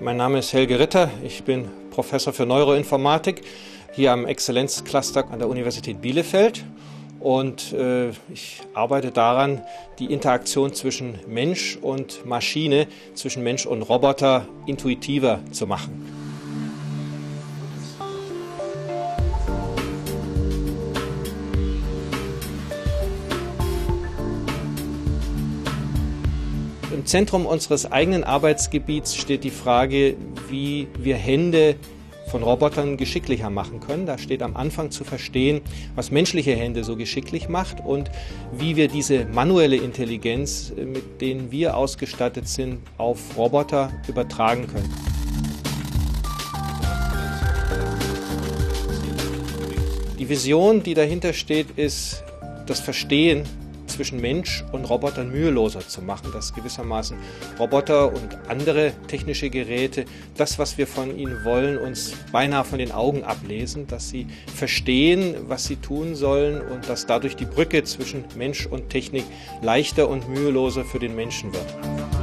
Mein Name ist Helge Ritter, ich bin Professor für Neuroinformatik hier am Exzellenzcluster an der Universität Bielefeld und äh, ich arbeite daran, die Interaktion zwischen Mensch und Maschine, zwischen Mensch und Roboter intuitiver zu machen. Im Zentrum unseres eigenen Arbeitsgebiets steht die Frage, wie wir Hände von Robotern geschicklicher machen können. Da steht am Anfang zu verstehen, was menschliche Hände so geschicklich macht und wie wir diese manuelle Intelligenz, äh, mit denen wir ausgestattet sind, auf Roboter übertragen können. Die Vision, die dahinter steht, ist das Verstehen zwischen Mensch und Robotern müheloser zu machen, dass gewissermaßen Roboter und andere technische Geräte das, was wir von ihnen wollen, uns beinahe von den Augen ablesen, dass sie verstehen, was sie tun sollen und dass dadurch die Brücke zwischen Mensch und Technik leichter und müheloser für den Menschen wird.